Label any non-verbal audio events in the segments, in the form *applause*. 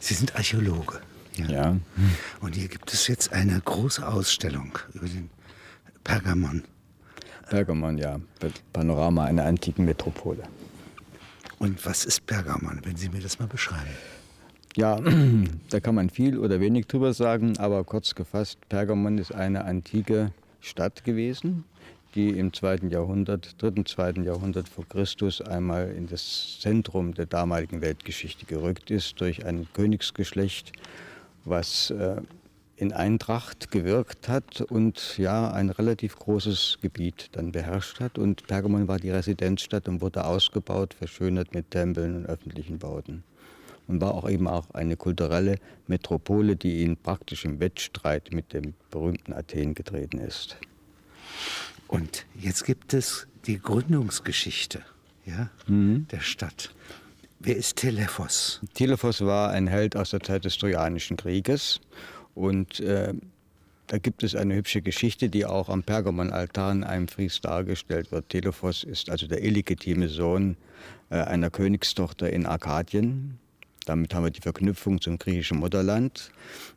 Sie sind Archäologe. Ja. ja. Und hier gibt es jetzt eine große Ausstellung über den Pergamon. Pergamon, ja. Panorama einer antiken Metropole. Und was ist Pergamon, wenn Sie mir das mal beschreiben? Ja, *clears throat* da kann man viel oder wenig drüber sagen, aber kurz gefasst, Pergamon ist eine antike Stadt gewesen, die im zweiten Jahrhundert, dritten, zweiten Jahrhundert vor Christus einmal in das Zentrum der damaligen Weltgeschichte gerückt ist durch ein Königsgeschlecht, was äh, in Eintracht gewirkt hat und ja ein relativ großes Gebiet dann beherrscht hat. Und Pergamon war die Residenzstadt und wurde ausgebaut, verschönert mit Tempeln und öffentlichen Bauten. Und war auch eben auch eine kulturelle Metropole, die in praktischem Wettstreit mit dem berühmten Athen getreten ist. Und jetzt gibt es die Gründungsgeschichte ja, mhm. der Stadt. Wer ist Telephos? Telephos war ein Held aus der Zeit des Trojanischen Krieges. Und äh, da gibt es eine hübsche Geschichte, die auch am Pergamon-Altar in einem Fries dargestellt wird. Telephos ist also der illegitime Sohn äh, einer Königstochter in Arkadien. Damit haben wir die Verknüpfung zum griechischen Mutterland.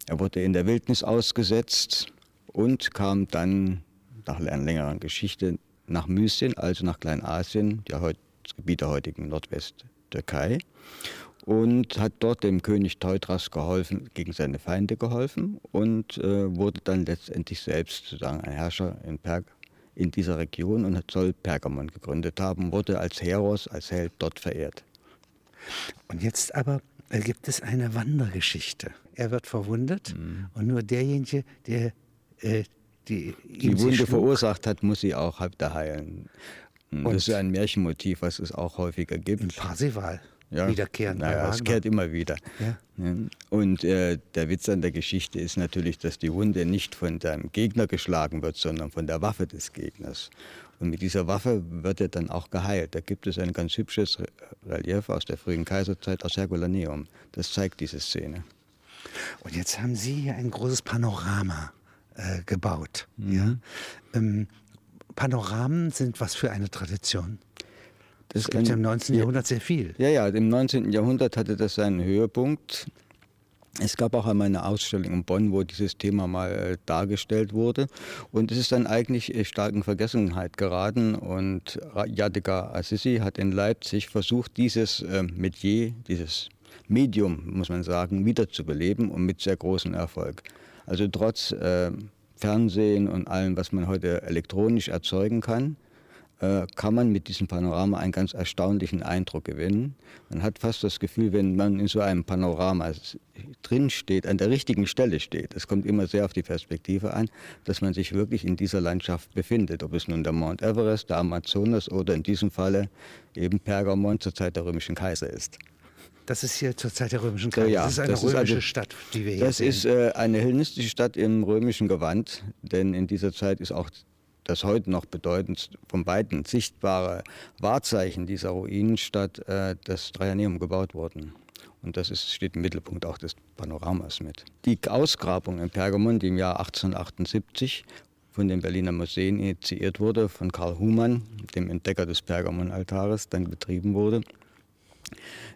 Er wurde in der Wildnis ausgesetzt und kam dann nach einer längeren Geschichte nach Mysien, also nach Kleinasien, ja, das Gebiet der heutigen Nordwesttürkei, und hat dort dem König Teutras geholfen, gegen seine Feinde geholfen und äh, wurde dann letztendlich selbst sozusagen ein Herrscher in, Perg in dieser Region und soll Pergamon gegründet haben, wurde als Heros, als Held dort verehrt. Und jetzt aber gibt es eine Wandergeschichte. Er wird verwundet mhm. und nur derjenige, der äh, die, die Wunde verursacht hat, muss sie auch da heilen. Und das ist ein Märchenmotiv, was es auch häufiger gibt. In Parsival. Ja, wiederkehren. Naja, es kehrt immer wieder. Ja. Und äh, der Witz an der Geschichte ist natürlich, dass die Wunde nicht von deinem Gegner geschlagen wird, sondern von der Waffe des Gegners. Und mit dieser Waffe wird er dann auch geheilt. Da gibt es ein ganz hübsches Relief aus der frühen Kaiserzeit aus Herculaneum. Das zeigt diese Szene. Und jetzt haben Sie hier ein großes Panorama äh, gebaut. Mhm. Ja? Ähm, Panoramen sind was für eine Tradition? Das gibt ja im 19. Jahrhundert sehr viel. Ja, ja, im 19. Jahrhundert hatte das seinen Höhepunkt. Es gab auch einmal eine Ausstellung in Bonn, wo dieses Thema mal äh, dargestellt wurde. Und es ist dann eigentlich äh, stark in Vergessenheit geraten. Und Yadika Assisi hat in Leipzig versucht, dieses äh, Metier, dieses Medium, muss man sagen, wiederzubeleben und mit sehr großem Erfolg. Also trotz äh, Fernsehen und allem, was man heute elektronisch erzeugen kann, äh, kann man mit diesem Panorama einen ganz erstaunlichen Eindruck gewinnen. Man hat fast das Gefühl, wenn man in so einem Panorama drin steht, an der richtigen Stelle steht, es kommt immer sehr auf die Perspektive an, dass man sich wirklich in dieser Landschaft befindet, ob es nun der Mount Everest, der Amazonas oder in diesem Falle eben Pergamon zur Zeit der römischen Kaiser ist. Das ist hier zur Zeit der römischen Kaiser. Ja, das ist eine das römische ist also, Stadt, die wir hier das sehen. Das ist äh, eine hellenistische Stadt im römischen Gewand, denn in dieser Zeit ist auch das heute noch bedeutend vom Weiten sichtbare Wahrzeichen dieser Ruinenstadt, äh, das Trajaneum, gebaut worden. Und das ist, steht im Mittelpunkt auch des Panoramas mit. Die Ausgrabung in Pergamon, die im Jahr 1878 von den Berliner Museen initiiert wurde, von Karl Humann, dem Entdecker des Pergamon-Altares, dann betrieben wurde,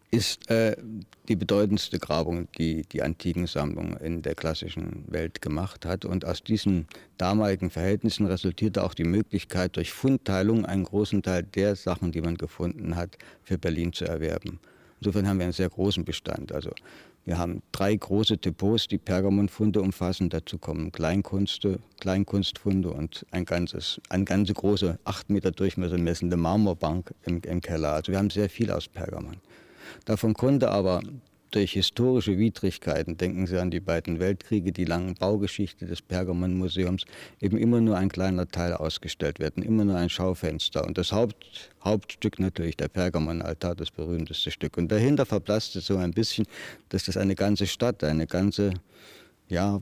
ist äh, die bedeutendste Grabung, die die Antikensammlung in der klassischen Welt gemacht hat. Und aus diesen damaligen Verhältnissen resultierte auch die Möglichkeit, durch Fundteilung einen großen Teil der Sachen, die man gefunden hat, für Berlin zu erwerben. Insofern haben wir einen sehr großen Bestand. Also wir haben drei große Depots, die Pergamonfunde umfassen. Dazu kommen Kleinkunste, Kleinkunstfunde und ein ganzes, eine ganze große, acht Meter Durchmesser messende Marmorbank im, im Keller. Also wir haben sehr viel aus Pergamon. Davon konnte aber durch historische Widrigkeiten, denken Sie an die beiden Weltkriege, die lange Baugeschichte des Pergamon-Museums, eben immer nur ein kleiner Teil ausgestellt werden, immer nur ein Schaufenster. Und das Haupt, Hauptstück natürlich der Pergamon-Altar, das berühmteste Stück. Und dahinter verblasste so ein bisschen, dass das eine ganze Stadt, eine ganze, ja,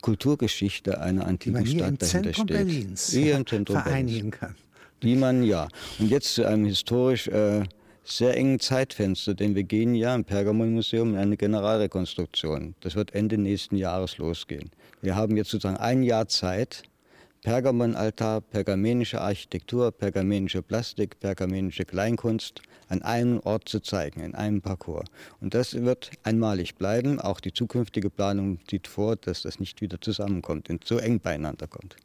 Kulturgeschichte einer antiken Stadt dahinter steht. Berlins hier im Zentrum vereinigen Berlins. kann. Die man, ja. Und jetzt zu einem historisch äh, sehr engen Zeitfenster, denn wir gehen ja im Pergamon-Museum in eine Generalrekonstruktion. Das wird Ende nächsten Jahres losgehen. Wir haben jetzt sozusagen ein Jahr Zeit, Pergamonaltar, pergamenische Architektur, pergamenische Plastik, pergamenische Kleinkunst an einem Ort zu zeigen, in einem Parcours. Und das wird einmalig bleiben. Auch die zukünftige Planung sieht vor, dass das nicht wieder zusammenkommt und so eng beieinander kommt.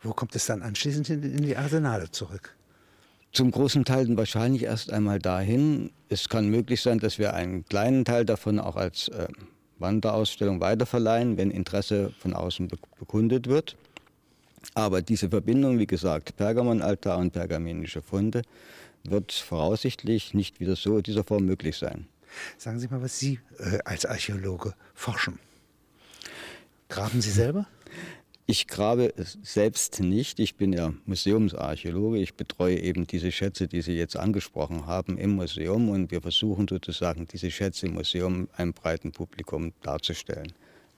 Wo kommt es dann anschließend in die Arsenale zurück? Zum großen Teil wahrscheinlich erst einmal dahin. Es kann möglich sein, dass wir einen kleinen Teil davon auch als äh, Wanderausstellung weiterverleihen, wenn Interesse von außen bekundet wird. Aber diese Verbindung, wie gesagt, Pergamonaltar und pergamenische Funde, wird voraussichtlich nicht wieder so in dieser Form möglich sein. Sagen Sie mal, was Sie äh, als Archäologe forschen. Graben Sie selber? Ich grabe selbst nicht. Ich bin ja Museumsarchäologe. Ich betreue eben diese Schätze, die Sie jetzt angesprochen haben, im Museum. Und wir versuchen sozusagen, diese Schätze im Museum einem breiten Publikum darzustellen.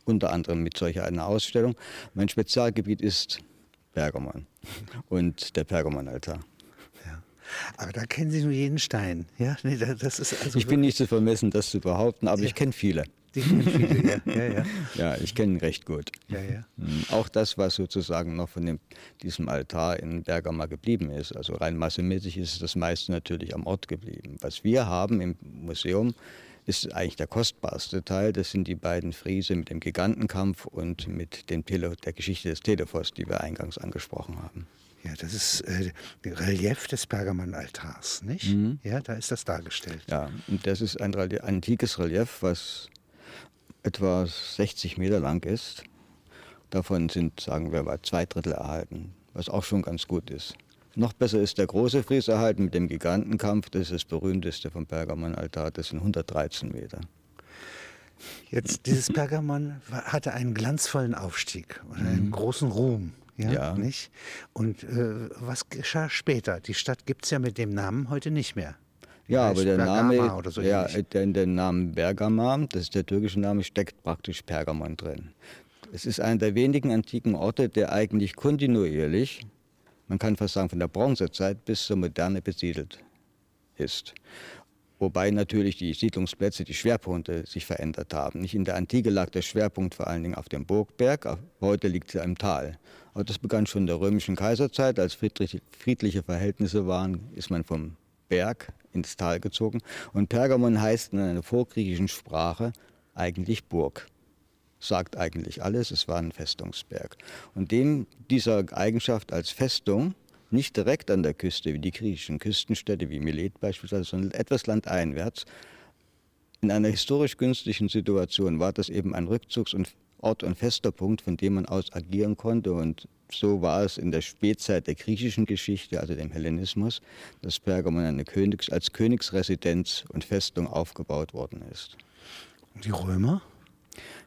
Unter anderem mit solcher einer Ausstellung. Mein Spezialgebiet ist Pergamon und der Pergamonaltar. Ja. Aber da kennen Sie nur jeden Stein. Ja? Nee, das ist also ich bin nicht zu vermessen, das zu behaupten, aber ja. ich kenne viele. Die viele, ja. ja, ja. ja ich kenne ihn recht gut. Ja, ja. Hm, auch das, was sozusagen noch von dem, diesem Altar in Bergama geblieben ist. Also rein massemäßig ist das meiste natürlich am Ort geblieben. Was wir haben im Museum, ist eigentlich der kostbarste Teil. Das sind die beiden Friese mit dem Gigantenkampf und mit den Tele der Geschichte des Telephos, die wir eingangs angesprochen haben. Ja, das ist äh, Relief des Pergamonaltars, nicht? Mhm. Ja, da ist das dargestellt. Ja, und das ist ein antikes Relief, was etwa 60 Meter lang ist. Davon sind, sagen wir mal, zwei Drittel erhalten, was auch schon ganz gut ist. Noch besser ist der große Fries erhalten mit dem Gigantenkampf. Das ist das berühmteste vom Pergamonaltar. Das sind 113 Meter. Jetzt, dieses Pergamon hatte einen glanzvollen Aufstieg und einen mhm. großen Ruhm. Ja, ja. Nicht? Und äh, was geschah später? Die Stadt gibt es ja mit dem Namen heute nicht mehr. Ja, aber der Name, so ja, der, der Name Bergama, das ist der türkische Name, steckt praktisch Pergamon drin. Es ist einer der wenigen antiken Orte, der eigentlich kontinuierlich man kann fast sagen von der Bronzezeit bis zur Moderne besiedelt ist. Wobei natürlich die Siedlungsplätze, die Schwerpunkte sich verändert haben. Nicht in der Antike lag der Schwerpunkt vor allen Dingen auf dem Burgberg, heute liegt er im Tal. Aber das begann schon in der römischen Kaiserzeit, als friedliche Verhältnisse waren, ist man vom Berg ins Tal gezogen. Und Pergamon heißt in einer vorgriechischen Sprache eigentlich Burg sagt eigentlich alles, es war ein Festungsberg. Und dem dieser Eigenschaft als Festung, nicht direkt an der Küste wie die griechischen Küstenstädte wie Milet beispielsweise, sondern etwas landeinwärts, in einer historisch günstigen Situation war das eben ein Rückzugsort und, fester Punkt, von dem man aus agieren konnte. Und so war es in der Spätzeit der griechischen Geschichte, also dem Hellenismus, dass Pergamon eine Königs-, als Königsresidenz und Festung aufgebaut worden ist. Die Römer?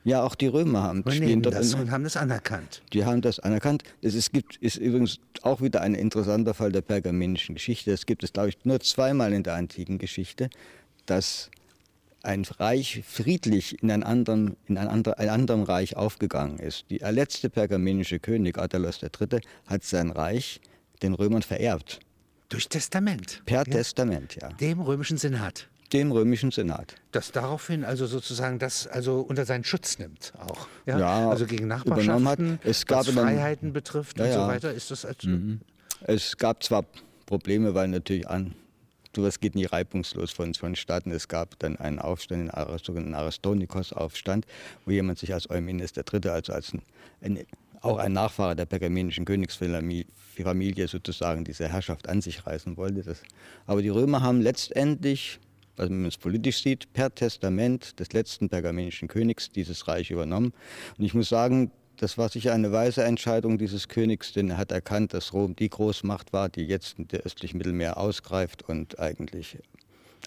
Ja, auch die Römer haben spielen dort das und haben das anerkannt. Die haben das anerkannt. Es ist, gibt, ist übrigens auch wieder ein interessanter Fall der pergaminischen Geschichte. Es gibt es, glaube ich, nur zweimal in der antiken Geschichte, dass ein Reich friedlich in, ein anderen, in ein, ander, ein anderem Reich aufgegangen ist. Der letzte pergaminische König, Adalos III., hat sein Reich den Römern vererbt. Durch Testament. Per ja. Testament, ja. Dem römischen Senat dem römischen Senat. Das daraufhin also sozusagen das also unter seinen Schutz nimmt auch. Ja, ja also gegen Nachbarschaften, hat. Es gab was Freiheiten betrifft ja, und so weiter, ist das also mhm. Es gab zwar Probleme, weil natürlich an sowas geht nie reibungslos von, vonstatten. Es gab dann einen Aufstand, einen sogenannten Aristonikos-Aufstand, wo jemand sich als Eumenes III., also als ein, ein, auch ein Nachfahre der pergamenischen Königsfamilie sozusagen diese Herrschaft an sich reißen wollte. Das, aber die Römer haben letztendlich also wenn man es politisch sieht, per Testament des letzten pergamenischen Königs dieses Reich übernommen. Und ich muss sagen, das war sicher eine weise Entscheidung dieses Königs, denn er hat erkannt, dass Rom die Großmacht war, die jetzt in der östlichen Mittelmeer ausgreift und eigentlich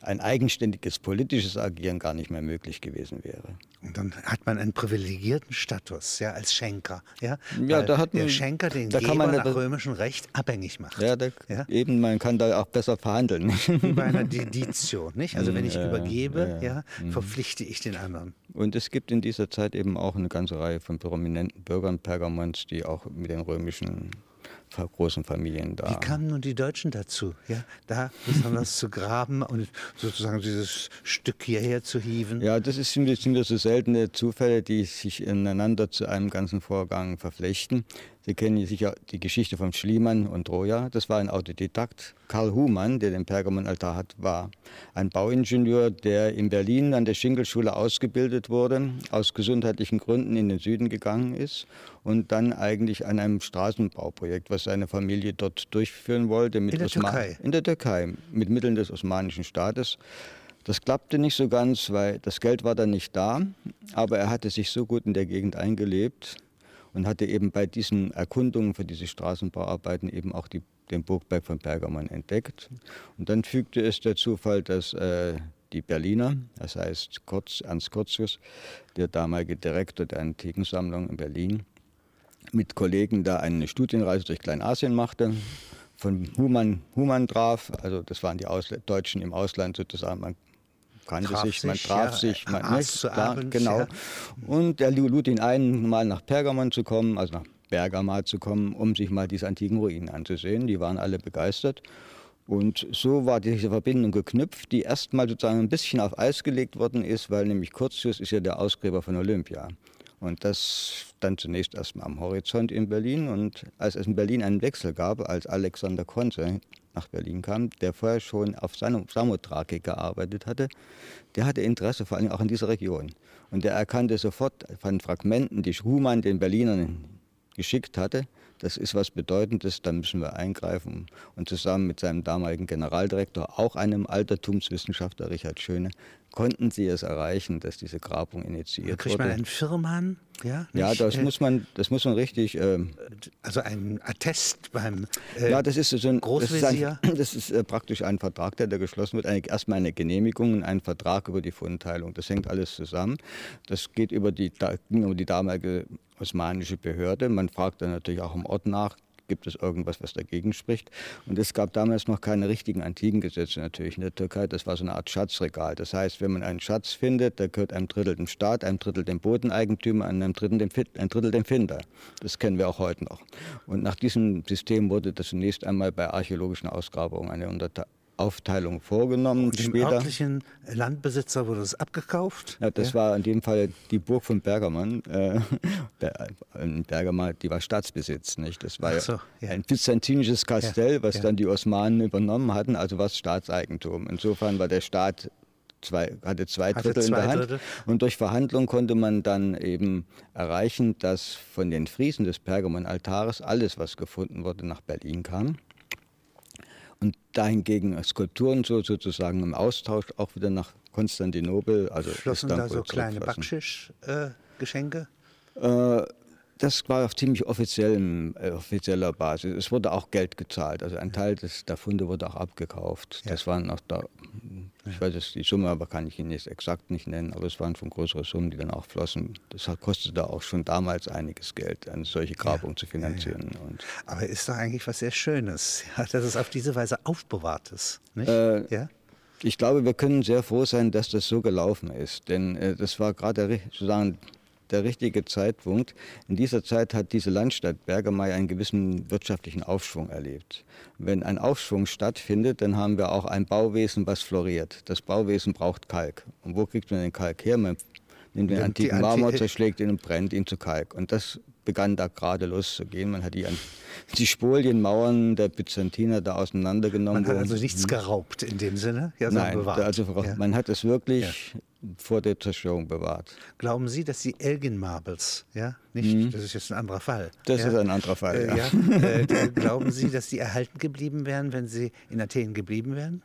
ein eigenständiges politisches Agieren gar nicht mehr möglich gewesen wäre. Und dann hat man einen privilegierten Status, ja, als Schenker, ja, ja da hat man, der Schenker den da Geber nach römischem Recht abhängig macht. Ja, da, ja, eben, man kann da auch besser verhandeln. Wie bei einer *laughs* Deditio, nicht? Also wenn ich ja, übergebe, ja, ja, mhm. verpflichte ich den anderen. Und es gibt in dieser Zeit eben auch eine ganze Reihe von prominenten Bürgern Pergamons, die auch mit den römischen großen Familien da. Wie kamen nun die Deutschen dazu, ja, da besonders zu graben und sozusagen dieses Stück hierher zu hieven? Ja, das ist, sind, sind so seltene Zufälle, die sich ineinander zu einem ganzen Vorgang verflechten. Sie kennen sicher die Geschichte von Schliemann und Troja. Das war ein Autodidakt. Karl Humann, der den Pergamonaltar hat, war ein Bauingenieur, der in Berlin an der Schinkelschule ausgebildet wurde, aus gesundheitlichen Gründen in den Süden gegangen ist und dann eigentlich an einem Straßenbauprojekt, was seine Familie dort durchführen wollte, in der Osman Türkei. in der Türkei mit Mitteln des Osmanischen Staates. Das klappte nicht so ganz, weil das Geld war dann nicht da, aber er hatte sich so gut in der Gegend eingelebt und hatte eben bei diesen Erkundungen für diese Straßenbauarbeiten eben auch die, den Burgberg von Pergamon entdeckt. Und dann fügte es der Zufall, dass äh, die Berliner, das heißt Kurz, Ernst Curtius, der damalige Direktor der Antikensammlung in Berlin, mit Kollegen da eine Studienreise durch Kleinasien machte, von Humann, Humann traf, also das waren die Ausl Deutschen im Ausland sozusagen, man kannte Traf sich, man sich, traf ja, sich, man aß nicht, zu klar, Abend, genau. ja. Und er lud ihn ein, mal nach Pergamon zu kommen, also nach Bergama zu kommen, um sich mal diese antiken Ruinen anzusehen. Die waren alle begeistert. Und so war diese Verbindung geknüpft, die erstmal sozusagen ein bisschen auf Eis gelegt worden ist, weil nämlich Curtius ist ja der Ausgräber von Olympia. Und das stand zunächst erstmal am Horizont in Berlin. Und als es in Berlin einen Wechsel gab, als Alexander Konze nach Berlin kam, der vorher schon auf Samothrake gearbeitet hatte, der hatte Interesse vor allem auch in dieser Region. Und der erkannte sofort von Fragmenten, die Schumann den Berlinern geschickt hatte, das ist was Bedeutendes, da müssen wir eingreifen. Und zusammen mit seinem damaligen Generaldirektor, auch einem Altertumswissenschaftler, Richard Schöne, konnten sie es erreichen, dass diese Grabung initiiert Kriegt wurde. man einen Firman? Ja, ja, nicht, das äh, muss man, das muss man richtig. ähm, Also ein Attest beim äh, ja, das ist so ein, das ist, Großvezier? ein, *clears throat* das ist äh, praktisch ein Vertrag, der da geschlossen wird. Eine, erstmal eine Genehmigung und ein Vertrag über die Fundteilung. Das hängt alles zusammen. Das geht über die, da- über die damalige osmanische Behörde. Man fragt dann natürlich auch im Ort nach. Gibt es irgendwas, was dagegen spricht? Und es gab damals noch keine richtigen antiken Gesetze natürlich in der Türkei. Das war so eine Art Schatzregal. Das heißt, wenn man einen Schatz findet, da gehört ein Drittel dem Staat, ein Drittel dem Bodeneigentümer, einem Drittel dem, ein Drittel dem Finder. Das kennen wir auch heute noch. Und nach diesem System wurde das zunächst einmal bei archäologischen Ausgrabungen eine Unterte- Aufteilung vorgenommen. dem Später, örtlichen Landbesitzer wurde es abgekauft. ja, das war in dem Fall die Burg von Bergermann. Äh, *laughs* Ber- in Bergama, die war Staatsbesitz, nicht? Das war so, ja. ein byzantinisches Kastell, was ja. dann die Osmanen übernommen hatten, also was Staatseigentum. Insofern war der Staat zwei, hatte zwei Hatte Drittel in zwei der Hand. Drittel. Und durch Verhandlungen konnte man dann eben erreichen, dass von den Friesen des Pergamon-Altares alles, was gefunden wurde, nach Berlin kam. Und dahingegen Skulpturen so sozusagen im Austausch auch wieder nach Konstantinopel, also Flossen da so kleine zurückflossen. Backschisch-Geschenke? Äh, das war auf ziemlich offiziellem, äh, offizieller Basis. Es wurde auch Geld gezahlt. Also ein Teil des, der Funde wurde auch abgekauft. Ja. Das waren auch da, ich weiß jetzt die Summe, aber kann ich Ihnen jetzt exakt nicht nennen, aber es waren schon größere Summen, die dann auch flossen. Das kostete auch schon damals einiges Geld, eine solche Grabung zu finanzieren. Und Aber ist doch eigentlich was sehr Schönes, *laughs* ja, dass es auf diese Weise aufbewahrt ist. Nicht? Äh, ja? Ich glaube, wir können sehr froh sein, dass das so gelaufen ist. Denn äh, das war gerade sozusagen der richtige Zeitpunkt. In dieser Zeit hat diese Landstadt Bergamay einen gewissen wirtschaftlichen Aufschwung erlebt. Wenn ein Aufschwung stattfindet, dann haben wir auch ein Bauwesen, was floriert. Das Bauwesen braucht Kalk. Und wo kriegt man den Kalk her? Man nimmt den antiken Anti- Marmor, zerschlägt ihn und brennt ihn zu Kalk. Und das begann da gerade loszugehen. Man hat die, an- die Spolienmauern der Byzantiner da auseinandergenommen. Man hat also nichts geraubt in dem Sinne, ja, Nein, bewahrt. also ja. man hat es wirklich vor der Zerstörung bewahrt. Glauben Sie, dass die Elgin Marbles, ja, nicht, das ist jetzt ein anderer Fall. Mhm. Das ja, ist ein anderer Fall, Äh, ja. ja, äh, die, glauben Sie, dass die erhalten geblieben wären, wenn sie in Athen geblieben wären?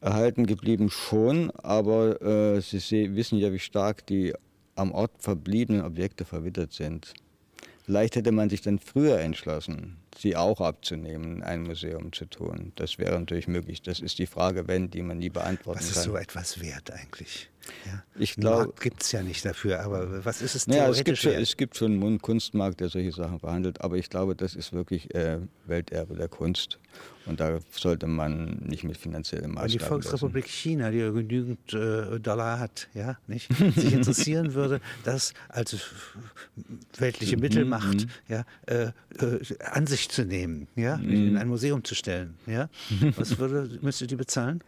Erhalten geblieben schon, aber äh, Sie se- wissen ja, wie stark die am Ort verbliebenen Objekte verwittert sind. Vielleicht hätte man sich dann früher entschlossen, sie auch abzunehmen, in ein Museum zu tun. Das wäre natürlich möglich. Das ist die Frage, wenn, die man nie beantworten Was ist kann. so etwas wert eigentlich? Ja. Ich Einen glaub- Markt gibt es ja nicht dafür, aber was ist es Naja, theoretisch es gibt, schon, wert? es gibt schon einen Kunstmarkt, der solche Sachen behandelt, aber ich glaube, das ist wirklich äh, Welterbe der Kunst. Und da sollte man nicht mit finanziellen Maßnahmen die messen. Volksrepublik China, die ja genügend äh, Dollar hat, ja, nicht? sich interessieren *laughs* würde, das als weltliche Mhm, Mittelmacht ja, äh, äh, an sich zu nehmen, ja, Mhm. in ein Museum zu stellen, ja. Was würde, *laughs* müsste die bezahlen?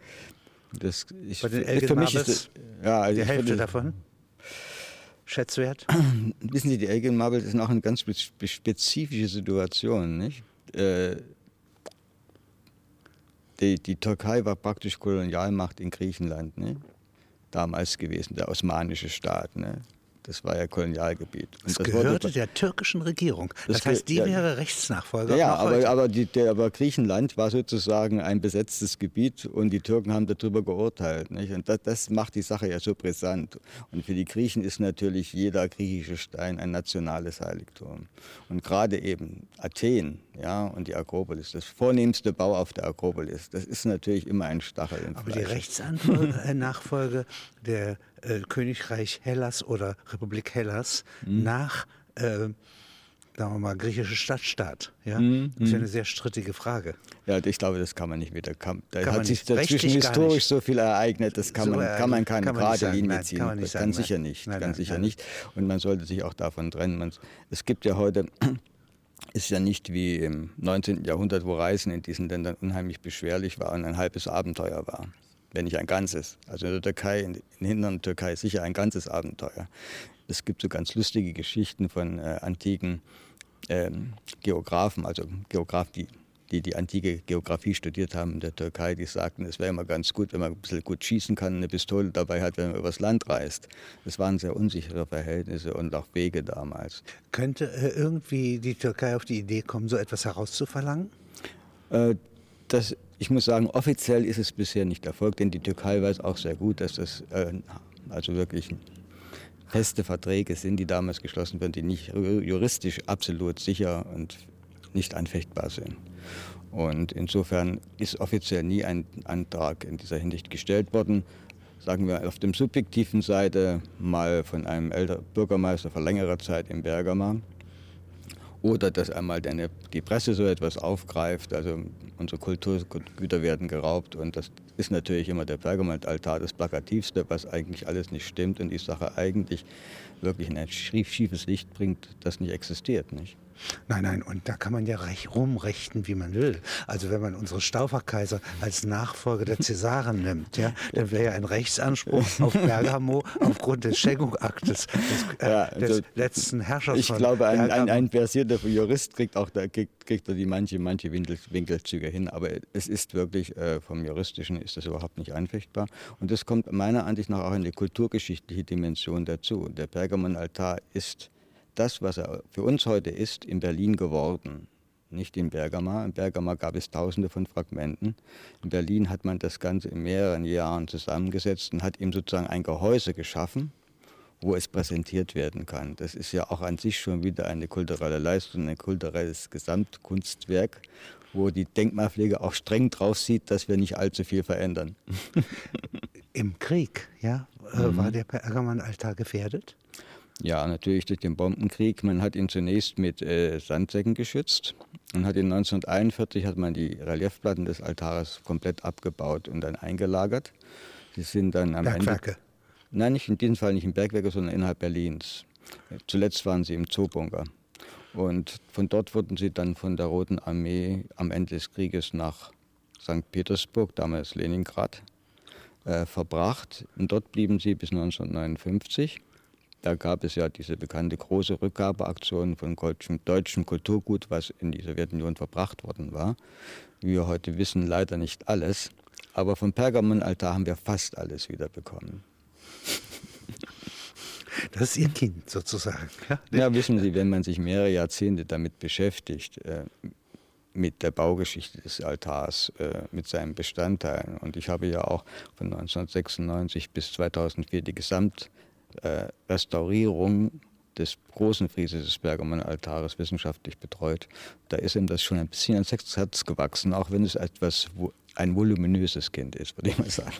Das, ich, Bei den für Elgin mich ist Marbles das, ja, also Die Hälfte würde- davon? schätzwert? *clears throat* Wissen Sie, die Elgin Marbles ist auch eine ganz spezifische Situation. Nicht? Äh, die, die, Türkei war praktisch Kolonialmacht in Griechenland ne? damals gewesen, der osmanische Staat. Ne? Das war ja Kolonialgebiet. Und das, gehörte der türkischen Regierung. Das, das heißt, die ja, wäre Rechtsnachfolger. Ja, aber, aber, die, der, aber, Griechenland war sozusagen ein besetztes Gebiet und die Türken haben darüber geurteilt. Nicht? Und das, das, macht die Sache ja so brisant. Und für die Griechen ist natürlich jeder griechische Stein ein nationales Heiligtum. Und gerade eben Athen ja, und die Akropolis, das vornehmste Bau auf der Akropolis, das ist natürlich immer ein Stachel. Im aber Fleisch. die Rechtsnachfolge äh, der äh, Königreich Hellas oder Republik Hellas mhm. nach, äh, sagen wir mal, griechische Stadtstaat. Ja? Mhm. Das ist ja eine sehr strittige Frage. Ja, ich glaube, das kann man nicht wieder. Kann, da kann hat sich dazwischen historisch so viel ereignet, das kann, so man, kann man keine kann man gerade Linie ziehen. Kann man nicht sagen, ganz sicher nicht. Nein, ganz nein, sicher nein. nicht. Und man sollte sich auch davon trennen. Man, es gibt ja heute *clears throat* ist ja nicht wie im 19. Jahrhundert, wo Reisen in diesen Ländern unheimlich beschwerlich war und ein halbes Abenteuer war wenn nicht ein ganzes. Also in der Türkei, in der hinteren Türkei sicher ein ganzes Abenteuer. Es gibt so ganz lustige Geschichten von äh, antiken ähm, Geografen, also Geografen, die, die die antike Geografie studiert haben in der Türkei, die sagten, es wäre immer ganz gut, wenn man ein bisschen gut schießen kann, eine Pistole dabei hat, wenn man übers Land reist. Das waren sehr unsichere Verhältnisse und auch Wege damals. Könnte äh, irgendwie die Türkei auf die Idee kommen, so etwas herauszuverlangen? Äh, das ich muss sagen, offiziell ist es bisher nicht erfolgt, denn die Türkei weiß auch sehr gut, dass das äh, also wirklich feste Verträge sind, die damals geschlossen wurden, die nicht juristisch absolut sicher und nicht anfechtbar sind. Und insofern ist offiziell nie ein Antrag in dieser Hinsicht gestellt worden. Sagen wir auf dem subjektiven Seite mal von einem älteren Bürgermeister vor längerer Zeit in Bergamo oder dass einmal deine, die Presse so etwas aufgreift. Also unsere Kulturgüter werden geraubt und das ist natürlich immer der Pergamentaltar das Plakativste, was eigentlich alles nicht stimmt und die Sache eigentlich wirklich in ein schiefes Licht bringt, das nicht existiert. Nicht? Nein, nein, und da kann man ja rumrechten, wie man will. Also wenn man unsere Stauferkaiser als Nachfolger der Cäsaren nimmt, ja, dann wäre ja ein Rechtsanspruch *laughs* auf Bergamo aufgrund des Schenkungsaktes des, äh, ja, also des letzten Herrschers Ich glaube, ein, ein, ein, versierter Jurist kriegt auch da, kriegt, kriegt er die manche, manche Winkel, Winkelzüge hin, aber es ist wirklich, äh, vom Juristischen ist das überhaupt nicht einfechtbar. Und das kommt meiner Ansicht nach auch eine kulturgeschichtliche Dimension dazu. Der Pergamonaltar ist das, was er für uns heute ist, in Berlin geworden. Nicht in Bergama. In Bergama gab es tausende von Fragmenten. In Berlin hat man das Ganze in mehreren Jahren zusammengesetzt und hat ihm sozusagen ein Gehäuse geschaffen, wo es präsentiert werden kann. Das ist ja auch an sich schon wieder eine kulturelle Leistung, ein kulturelles Gesamtkunstwerk, wo die Denkmalpflege auch streng drauf sieht, dass wir nicht allzu viel verändern. *laughs* Im Krieg, ja, mhm. war der Pergamonaltar gefährdet? Ja, natürlich durch den Bombenkrieg. Man hat ihn zunächst mit äh, Sandsäcken geschützt und hat in 1941 hat man die Reliefplatten des Altares komplett abgebaut und dann eingelagert. Die sind dann am Bergwerke. Ende. Nein, nicht in diesem Fall nicht im Bergwerke, sondern innerhalb Berlins. Zuletzt waren sie im Zoobunker. Und von dort wurden sie dann von der Roten Armee am Ende des Krieges nach St. Petersburg, damals Leningrad, äh, verbracht. Und dort blieben sie bis 1959. Da gab es ja diese bekannte große Rückgabeaktion von deutschem, Kulturgut, was in die Sowjetunion verbracht worden war. Wie wir heute wissen, leider nicht alles. Aber vom Pergamonaltar haben wir fast alles wiederbekommen. *laughs* Das ist Ihr Kind sozusagen. Ja, ja wissen Sie, wenn man sich mehrere Jahrzehnte damit beschäftigt, äh, mit der Baugeschichte des Altars, äh, mit seinen Bestandteilen. Und ich habe ja auch von 1996 bis 2004 die Gesamt äh, Restaurierung des großen Frieses des Bergermann-Altares wissenschaftlich betreut. Da ist ihm das schon ein bisschen ans Herz gewachsen, auch wenn es etwas ein voluminöses Kind ist, würde ich mal sagen.